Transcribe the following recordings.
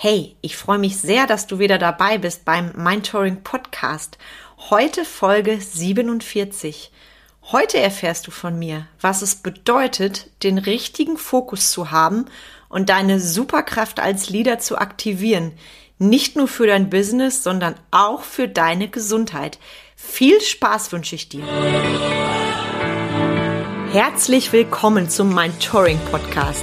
Hey, ich freue mich sehr, dass du wieder dabei bist beim Mindtouring Podcast. Heute Folge 47. Heute erfährst du von mir, was es bedeutet, den richtigen Fokus zu haben und deine Superkraft als Leader zu aktivieren. Nicht nur für dein Business, sondern auch für deine Gesundheit. Viel Spaß wünsche ich dir. Herzlich willkommen zum Mindtouring Podcast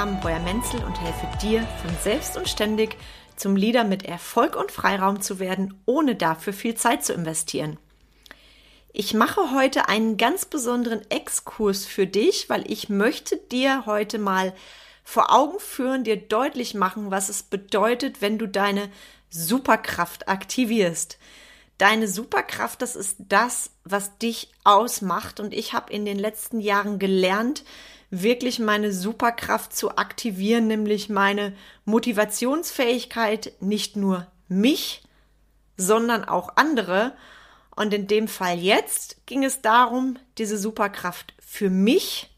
Carmen Breuer-Menzel und helfe dir von selbst und ständig zum Leader mit Erfolg und Freiraum zu werden, ohne dafür viel Zeit zu investieren. Ich mache heute einen ganz besonderen Exkurs für dich, weil ich möchte dir heute mal vor Augen führen, dir deutlich machen, was es bedeutet, wenn du deine Superkraft aktivierst. Deine Superkraft, das ist das, was dich ausmacht. Und ich habe in den letzten Jahren gelernt, wirklich meine Superkraft zu aktivieren, nämlich meine Motivationsfähigkeit, nicht nur mich, sondern auch andere. Und in dem Fall jetzt ging es darum, diese Superkraft für mich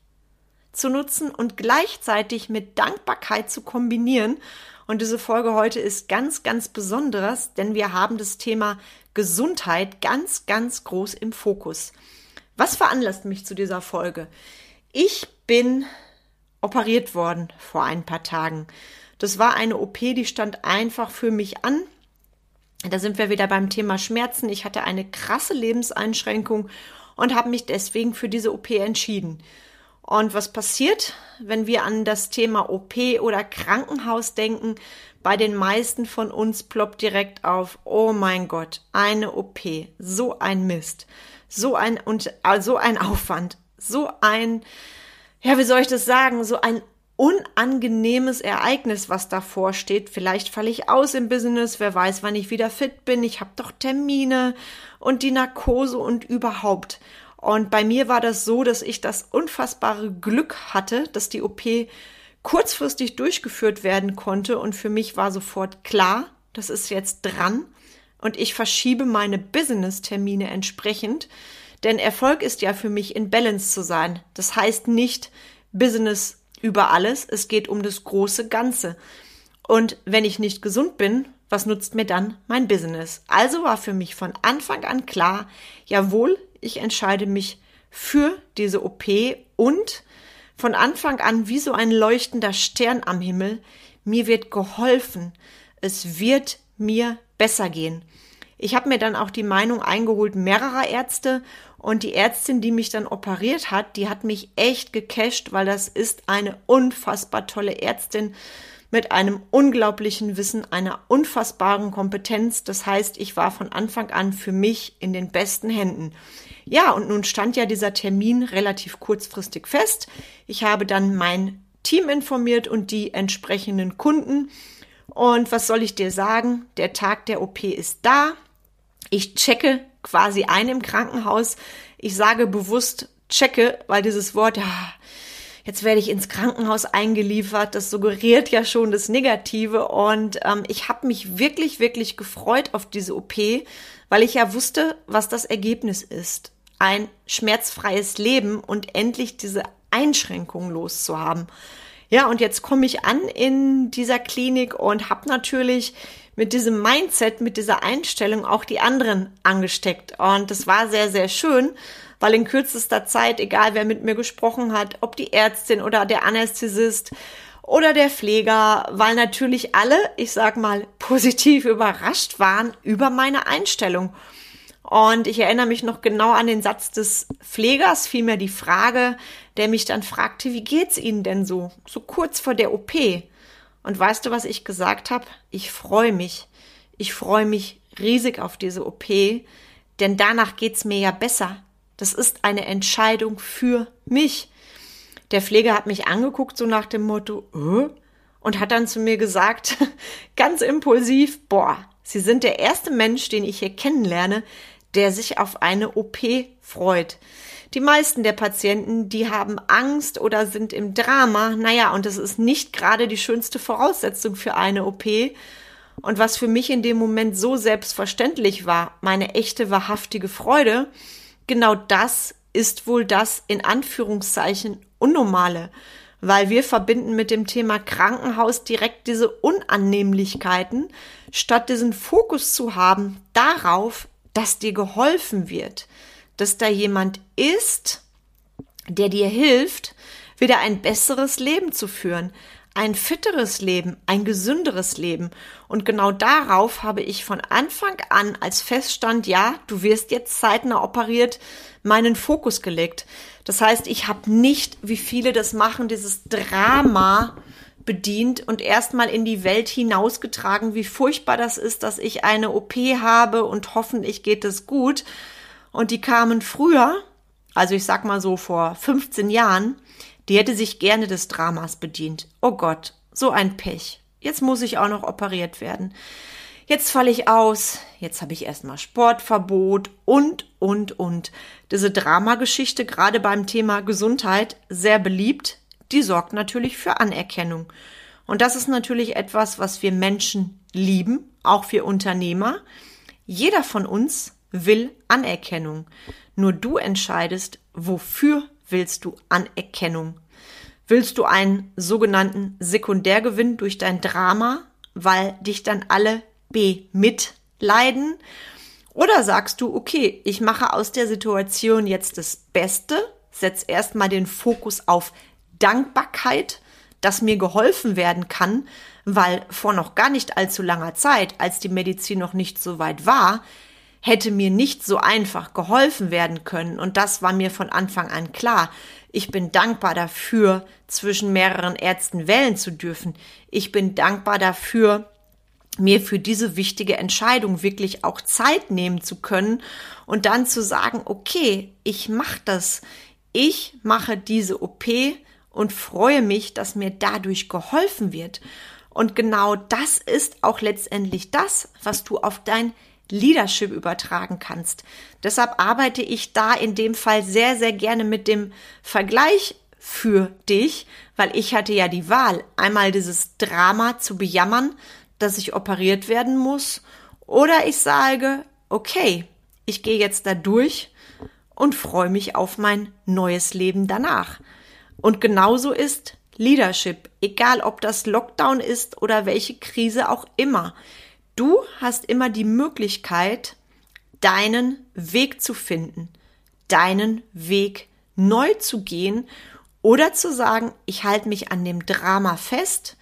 zu nutzen und gleichzeitig mit Dankbarkeit zu kombinieren. Und diese Folge heute ist ganz, ganz besonderes, denn wir haben das Thema Gesundheit ganz, ganz groß im Fokus. Was veranlasst mich zu dieser Folge? Ich bin operiert worden vor ein paar Tagen. Das war eine OP, die stand einfach für mich an. Da sind wir wieder beim Thema Schmerzen. Ich hatte eine krasse Lebenseinschränkung und habe mich deswegen für diese OP entschieden. Und was passiert, wenn wir an das Thema OP oder Krankenhaus denken? Bei den meisten von uns ploppt direkt auf, oh mein Gott, eine OP, so ein Mist, so ein und so ein Aufwand, so ein, ja, wie soll ich das sagen, so ein unangenehmes Ereignis, was davor steht. Vielleicht falle ich aus im Business, wer weiß, wann ich wieder fit bin. Ich habe doch Termine und die Narkose und überhaupt. Und bei mir war das so, dass ich das unfassbare Glück hatte, dass die OP kurzfristig durchgeführt werden konnte und für mich war sofort klar, das ist jetzt dran und ich verschiebe meine Business-Termine entsprechend, denn Erfolg ist ja für mich in Balance zu sein. Das heißt nicht Business über alles, es geht um das große Ganze. Und wenn ich nicht gesund bin, was nutzt mir dann mein Business? Also war für mich von Anfang an klar, jawohl, ich entscheide mich für diese OP und von Anfang an wie so ein leuchtender Stern am Himmel, mir wird geholfen, es wird mir besser gehen. Ich habe mir dann auch die Meinung eingeholt mehrerer Ärzte und die Ärztin, die mich dann operiert hat, die hat mich echt gecasht, weil das ist eine unfassbar tolle Ärztin mit einem unglaublichen Wissen, einer unfassbaren Kompetenz. Das heißt, ich war von Anfang an für mich in den besten Händen. Ja, und nun stand ja dieser Termin relativ kurzfristig fest. Ich habe dann mein Team informiert und die entsprechenden Kunden. Und was soll ich dir sagen? Der Tag der OP ist da. Ich checke quasi ein im Krankenhaus. Ich sage bewusst checke, weil dieses Wort, ja, jetzt werde ich ins Krankenhaus eingeliefert, das suggeriert ja schon das Negative. Und ähm, ich habe mich wirklich, wirklich gefreut auf diese OP, weil ich ja wusste, was das Ergebnis ist. Ein schmerzfreies Leben und endlich diese Einschränkungen loszuhaben. Ja, und jetzt komme ich an in dieser Klinik und habe natürlich mit diesem Mindset, mit dieser Einstellung auch die anderen angesteckt. Und das war sehr, sehr schön, weil in kürzester Zeit, egal wer mit mir gesprochen hat, ob die Ärztin oder der Anästhesist oder der Pfleger, weil natürlich alle, ich sag mal, positiv überrascht waren über meine Einstellung. Und ich erinnere mich noch genau an den Satz des Pflegers, vielmehr die Frage, der mich dann fragte, wie geht's Ihnen denn so, so kurz vor der OP? Und weißt du, was ich gesagt habe? Ich freue mich. Ich freue mich riesig auf diese OP, denn danach geht's mir ja besser. Das ist eine Entscheidung für mich. Der Pfleger hat mich angeguckt, so nach dem Motto, äh? und hat dann zu mir gesagt, ganz impulsiv, boah, Sie sind der erste Mensch, den ich hier kennenlerne, der sich auf eine OP freut. Die meisten der Patienten, die haben Angst oder sind im Drama. Naja, und das ist nicht gerade die schönste Voraussetzung für eine OP. Und was für mich in dem Moment so selbstverständlich war, meine echte, wahrhaftige Freude, genau das ist wohl das in Anführungszeichen Unnormale, weil wir verbinden mit dem Thema Krankenhaus direkt diese Unannehmlichkeiten, statt diesen Fokus zu haben darauf, dass dir geholfen wird, dass da jemand ist, der dir hilft, wieder ein besseres Leben zu führen, ein fitteres Leben, ein gesünderes Leben. Und genau darauf habe ich von Anfang an als feststand, ja, du wirst jetzt zeitnah operiert, meinen Fokus gelegt. Das heißt, ich habe nicht, wie viele das machen, dieses Drama bedient und erstmal in die Welt hinausgetragen, wie furchtbar das ist, dass ich eine OP habe und hoffentlich geht es gut. Und die kamen früher, also ich sag mal so vor 15 Jahren, die hätte sich gerne des Dramas bedient. Oh Gott, so ein Pech. Jetzt muss ich auch noch operiert werden. Jetzt falle ich aus, jetzt habe ich erstmal Sportverbot und, und, und. Diese Dramageschichte, gerade beim Thema Gesundheit, sehr beliebt, die sorgt natürlich für Anerkennung. Und das ist natürlich etwas, was wir Menschen lieben, auch wir Unternehmer. Jeder von uns will Anerkennung. Nur du entscheidest, wofür willst du Anerkennung. Willst du einen sogenannten Sekundärgewinn durch dein Drama, weil dich dann alle B mitleiden? Oder sagst du, okay, ich mache aus der Situation jetzt das Beste, setz erstmal den Fokus auf Dankbarkeit, dass mir geholfen werden kann, weil vor noch gar nicht allzu langer Zeit, als die Medizin noch nicht so weit war, hätte mir nicht so einfach geholfen werden können. Und das war mir von Anfang an klar. Ich bin dankbar dafür, zwischen mehreren Ärzten wählen zu dürfen. Ich bin dankbar dafür, mir für diese wichtige Entscheidung wirklich auch Zeit nehmen zu können und dann zu sagen, okay, ich mache das. Ich mache diese OP und freue mich, dass mir dadurch geholfen wird. Und genau das ist auch letztendlich das, was du auf dein Leadership übertragen kannst. Deshalb arbeite ich da in dem Fall sehr, sehr gerne mit dem Vergleich für dich, weil ich hatte ja die Wahl, einmal dieses Drama zu bejammern, dass ich operiert werden muss, oder ich sage, okay, ich gehe jetzt da durch und freue mich auf mein neues Leben danach. Und genauso ist Leadership, egal ob das Lockdown ist oder welche Krise auch immer. Du hast immer die Möglichkeit, deinen Weg zu finden, deinen Weg neu zu gehen oder zu sagen, ich halte mich an dem Drama fest,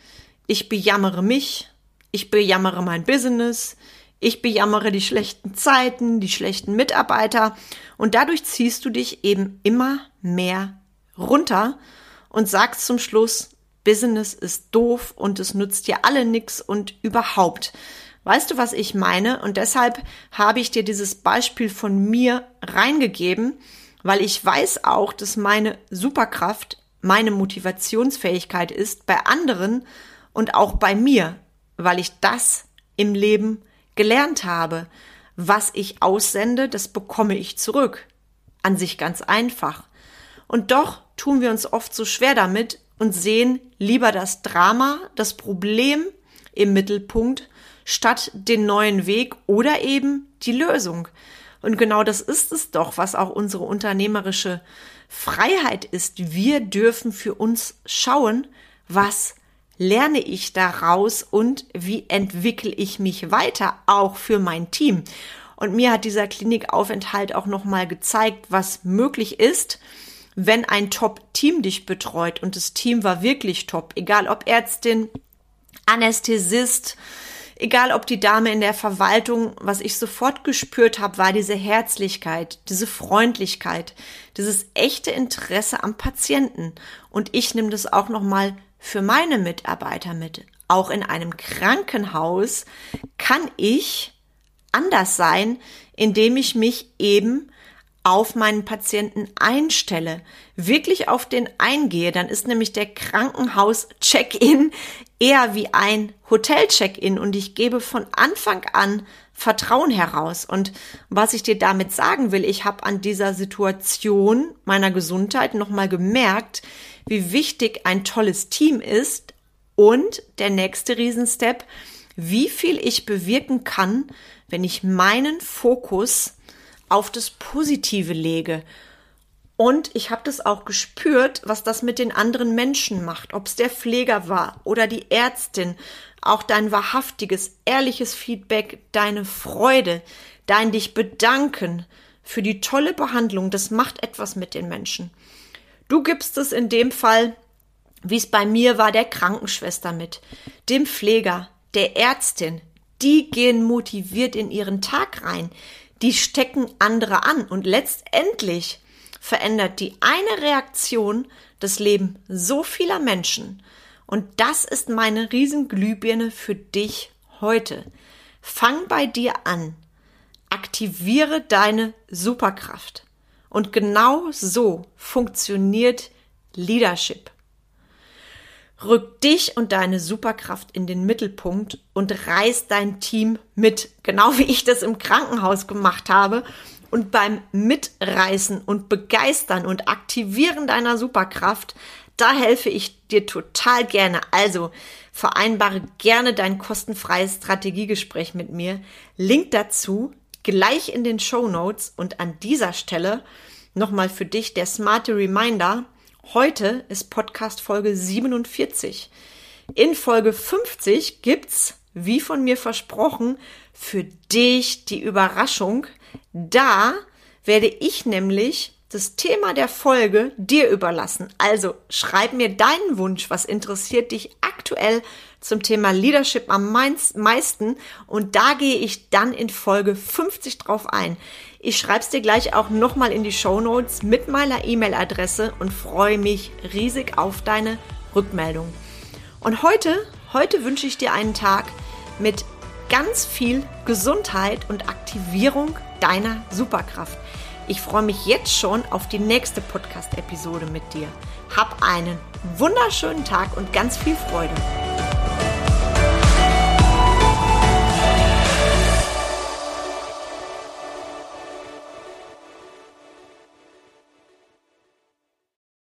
ich bejammere mich, ich bejammere mein Business, ich bejammere die schlechten Zeiten, die schlechten Mitarbeiter und dadurch ziehst du dich eben immer mehr runter und sagst zum Schluss, Business ist doof und es nützt dir alle nix und überhaupt. Weißt du, was ich meine? Und deshalb habe ich dir dieses Beispiel von mir reingegeben, weil ich weiß auch, dass meine Superkraft meine Motivationsfähigkeit ist bei anderen und auch bei mir, weil ich das im Leben gelernt habe. Was ich aussende, das bekomme ich zurück. An sich ganz einfach. Und doch tun wir uns oft so schwer damit und sehen lieber das Drama, das Problem im Mittelpunkt, statt den neuen Weg oder eben die Lösung. Und genau das ist es doch, was auch unsere unternehmerische Freiheit ist. Wir dürfen für uns schauen, was lerne ich daraus und wie entwickle ich mich weiter, auch für mein Team. Und mir hat dieser Klinikaufenthalt auch nochmal gezeigt, was möglich ist, wenn ein Top-Team dich betreut und das Team war wirklich top, egal ob Ärztin, Anästhesist, egal ob die Dame in der Verwaltung, was ich sofort gespürt habe, war diese Herzlichkeit, diese Freundlichkeit, dieses echte Interesse am Patienten. Und ich nehme das auch nochmal für meine Mitarbeiter mit. Auch in einem Krankenhaus kann ich anders sein, indem ich mich eben auf meinen Patienten einstelle, wirklich auf den eingehe, dann ist nämlich der Krankenhaus-Check-in eher wie ein Hotel-Check-in und ich gebe von Anfang an Vertrauen heraus. Und was ich dir damit sagen will, ich habe an dieser Situation meiner Gesundheit nochmal gemerkt, wie wichtig ein tolles Team ist und der nächste Riesenstep, wie viel ich bewirken kann, wenn ich meinen Fokus auf das Positive lege. Und ich habe das auch gespürt, was das mit den anderen Menschen macht, ob es der Pfleger war oder die Ärztin, auch dein wahrhaftiges, ehrliches Feedback, deine Freude, dein dich bedanken für die tolle Behandlung, das macht etwas mit den Menschen. Du gibst es in dem Fall, wie es bei mir war, der Krankenschwester mit, dem Pfleger, der Ärztin. Die gehen motiviert in ihren Tag rein. Die stecken andere an und letztendlich verändert die eine Reaktion das Leben so vieler Menschen. Und das ist meine Riesenglühbirne für dich heute. Fang bei dir an. Aktiviere deine Superkraft. Und genau so funktioniert Leadership. Rück dich und deine Superkraft in den Mittelpunkt und reiß dein Team mit, genau wie ich das im Krankenhaus gemacht habe. Und beim Mitreißen und Begeistern und Aktivieren deiner Superkraft da helfe ich dir total gerne. Also vereinbare gerne dein kostenfreies Strategiegespräch mit mir. Link dazu gleich in den Show Notes und an dieser Stelle nochmal für dich der smarte Reminder. Heute ist Podcast Folge 47. In Folge 50 gibt's, wie von mir versprochen, für dich die Überraschung. Da werde ich nämlich das Thema der Folge dir überlassen. Also schreib mir deinen Wunsch, was interessiert dich aktuell zum Thema Leadership am meisten und da gehe ich dann in Folge 50 drauf ein. Ich schreibe es dir gleich auch nochmal in die Show Notes mit meiner E-Mail-Adresse und freue mich riesig auf deine Rückmeldung. Und heute, heute wünsche ich dir einen Tag mit ganz viel Gesundheit und Aktivierung deiner Superkraft. Ich freue mich jetzt schon auf die nächste Podcast-Episode mit dir. Hab einen wunderschönen Tag und ganz viel Freude.